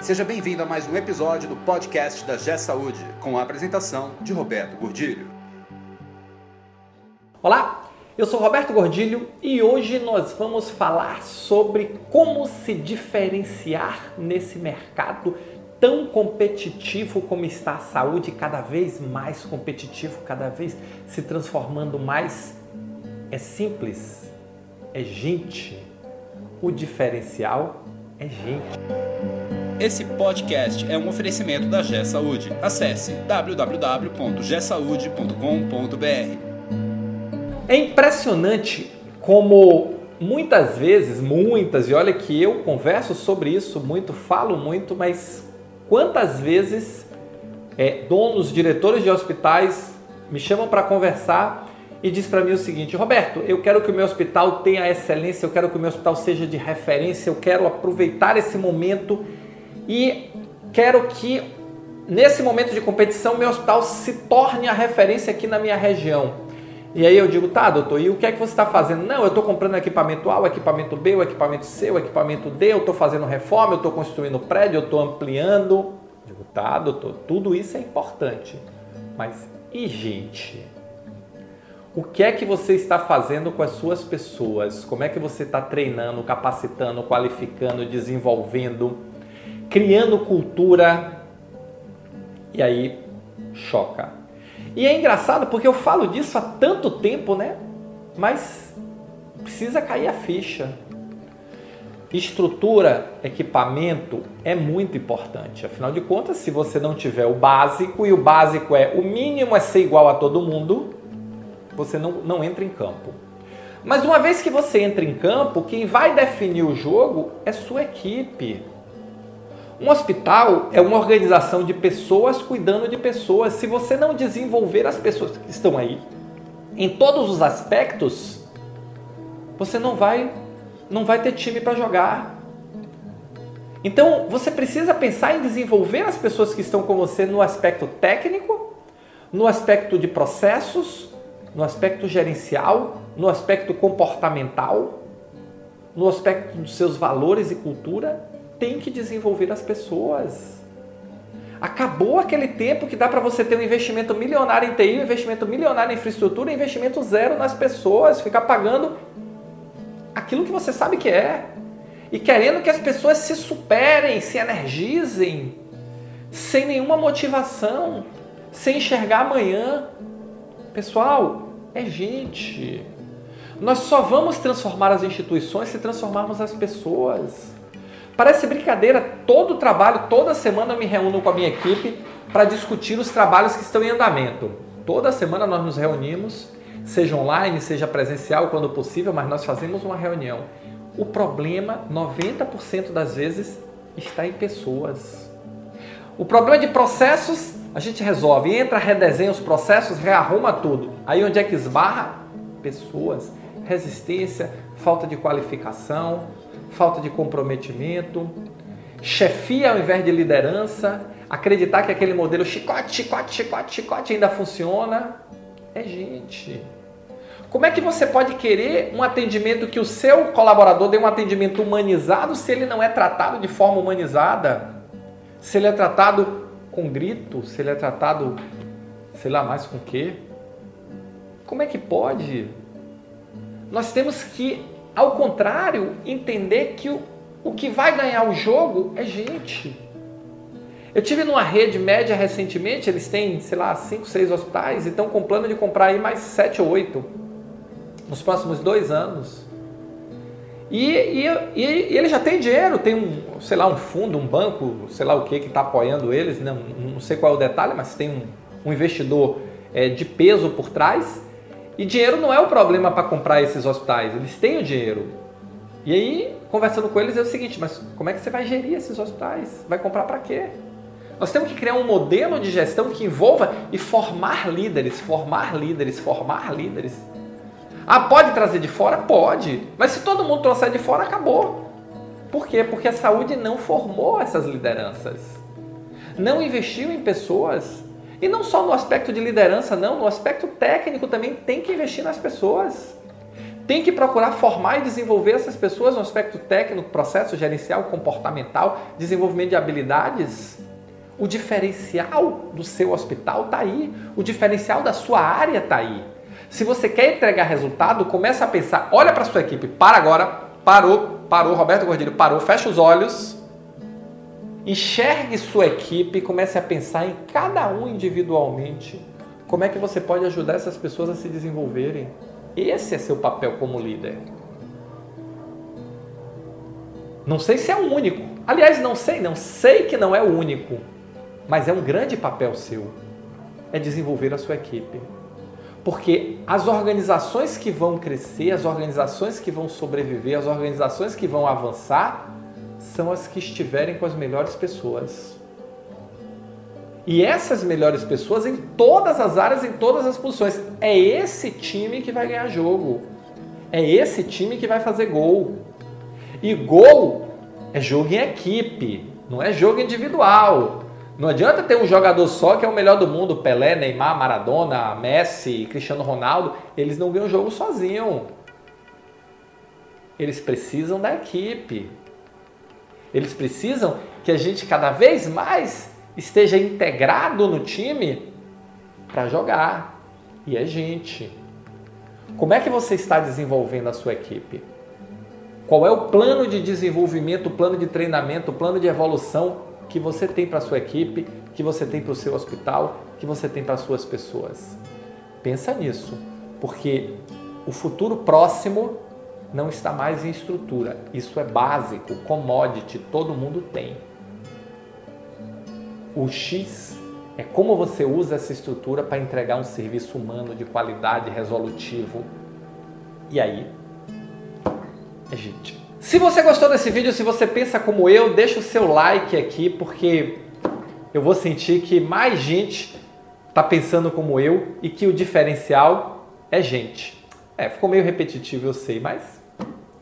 Seja bem-vindo a mais um episódio do podcast da G Saúde, com a apresentação de Roberto Gordilho. Olá, eu sou Roberto Gordilho e hoje nós vamos falar sobre como se diferenciar nesse mercado tão competitivo como está a saúde, cada vez mais competitivo, cada vez se transformando mais. É simples, é gente. O diferencial é gente. Esse podcast é um oferecimento da G Saúde. Acesse www.gsaude.com.br. É impressionante como muitas vezes, muitas, e olha que eu converso sobre isso muito, falo muito, mas quantas vezes é, donos, diretores de hospitais me chamam para conversar e diz para mim o seguinte: Roberto, eu quero que o meu hospital tenha excelência, eu quero que o meu hospital seja de referência, eu quero aproveitar esse momento e quero que nesse momento de competição meu hospital se torne a referência aqui na minha região. E aí eu digo, tá, doutor, e o que é que você está fazendo? Não, eu estou comprando equipamento A, o equipamento B, o equipamento C, o equipamento D, eu estou fazendo reforma, eu estou construindo prédio, eu estou ampliando. Eu digo, tá, doutor, tudo isso é importante. Mas e gente? O que é que você está fazendo com as suas pessoas? Como é que você está treinando, capacitando, qualificando, desenvolvendo? Criando cultura. E aí choca. E é engraçado porque eu falo disso há tanto tempo, né? Mas precisa cair a ficha. Estrutura, equipamento é muito importante. Afinal de contas, se você não tiver o básico, e o básico é o mínimo é ser igual a todo mundo, você não, não entra em campo. Mas uma vez que você entra em campo, quem vai definir o jogo é sua equipe. Um hospital é uma organização de pessoas cuidando de pessoas. Se você não desenvolver as pessoas que estão aí em todos os aspectos, você não vai não vai ter time para jogar. Então, você precisa pensar em desenvolver as pessoas que estão com você no aspecto técnico, no aspecto de processos, no aspecto gerencial, no aspecto comportamental, no aspecto dos seus valores e cultura tem que desenvolver as pessoas. Acabou aquele tempo que dá para você ter um investimento milionário em TI, um investimento milionário em infraestrutura, um investimento zero nas pessoas, ficar pagando aquilo que você sabe que é. E querendo que as pessoas se superem, se energizem, sem nenhuma motivação, sem enxergar amanhã. Pessoal, é gente. Nós só vamos transformar as instituições se transformarmos as pessoas. Parece brincadeira, todo o trabalho, toda semana eu me reúno com a minha equipe para discutir os trabalhos que estão em andamento. Toda semana nós nos reunimos, seja online, seja presencial, quando possível, mas nós fazemos uma reunião. O problema, 90% das vezes, está em pessoas. O problema de processos, a gente resolve, entra, redesenha os processos, rearruma tudo. Aí onde é que esbarra? Pessoas. Resistência, falta de qualificação, falta de comprometimento, chefia ao invés de liderança, acreditar que aquele modelo chicote, chicote, chicote, chicote ainda funciona. É gente. Como é que você pode querer um atendimento que o seu colaborador dê um atendimento humanizado se ele não é tratado de forma humanizada? Se ele é tratado com grito, se ele é tratado, sei lá mais com quê? Como é que pode? Nós temos que ao contrário, entender que o, o que vai ganhar o jogo é gente. Eu tive numa rede média recentemente, eles têm, sei lá, 5, 6 hospitais e estão com plano de comprar aí mais 7 ou 8 nos próximos dois anos. E, e, e, ele já tem dinheiro, tem um, sei lá, um fundo, um banco, sei lá o que, que está apoiando eles, não, não sei qual é o detalhe, mas tem um, um investidor é, de peso por trás e dinheiro não é o problema para comprar esses hospitais, eles têm o dinheiro. E aí, conversando com eles, é o seguinte: mas como é que você vai gerir esses hospitais? Vai comprar para quê? Nós temos que criar um modelo de gestão que envolva e formar líderes, formar líderes, formar líderes. Ah, pode trazer de fora? Pode. Mas se todo mundo trouxer de fora, acabou. Por quê? Porque a saúde não formou essas lideranças. Não investiu em pessoas e não só no aspecto de liderança, não, no aspecto técnico também tem que investir nas pessoas. tem que procurar formar e desenvolver essas pessoas no aspecto técnico, processo gerencial, comportamental, desenvolvimento de habilidades. O diferencial do seu hospital está aí, o diferencial da sua área está aí. Se você quer entregar resultado, começa a pensar, olha para sua equipe, para agora, parou, parou, Roberto Gordilho parou, fecha os olhos, enxergue sua equipe, comece a pensar em cada um individualmente. Como é que você pode ajudar essas pessoas a se desenvolverem? Esse é seu papel como líder. Não sei se é o único. Aliás, não sei, não sei que não é o único. Mas é um grande papel seu. É desenvolver a sua equipe. Porque as organizações que vão crescer, as organizações que vão sobreviver, as organizações que vão avançar, são as que estiverem com as melhores pessoas. E essas melhores pessoas em todas as áreas, em todas as posições. É esse time que vai ganhar jogo. É esse time que vai fazer gol. E gol é jogo em equipe, não é jogo individual. Não adianta ter um jogador só que é o melhor do mundo, Pelé, Neymar, Maradona, Messi, Cristiano Ronaldo, eles não ganham jogo sozinho. Eles precisam da equipe. Eles precisam que a gente cada vez mais esteja integrado no time para jogar. E é gente. Como é que você está desenvolvendo a sua equipe? Qual é o plano de desenvolvimento, o plano de treinamento, o plano de evolução que você tem para a sua equipe, que você tem para o seu hospital, que você tem para as suas pessoas? Pensa nisso, porque o futuro próximo não está mais em estrutura. Isso é básico, commodity, todo mundo tem. O X é como você usa essa estrutura para entregar um serviço humano de qualidade, resolutivo. E aí, é gente. Se você gostou desse vídeo, se você pensa como eu, deixa o seu like aqui, porque eu vou sentir que mais gente está pensando como eu e que o diferencial é gente. É, ficou meio repetitivo, eu sei, mas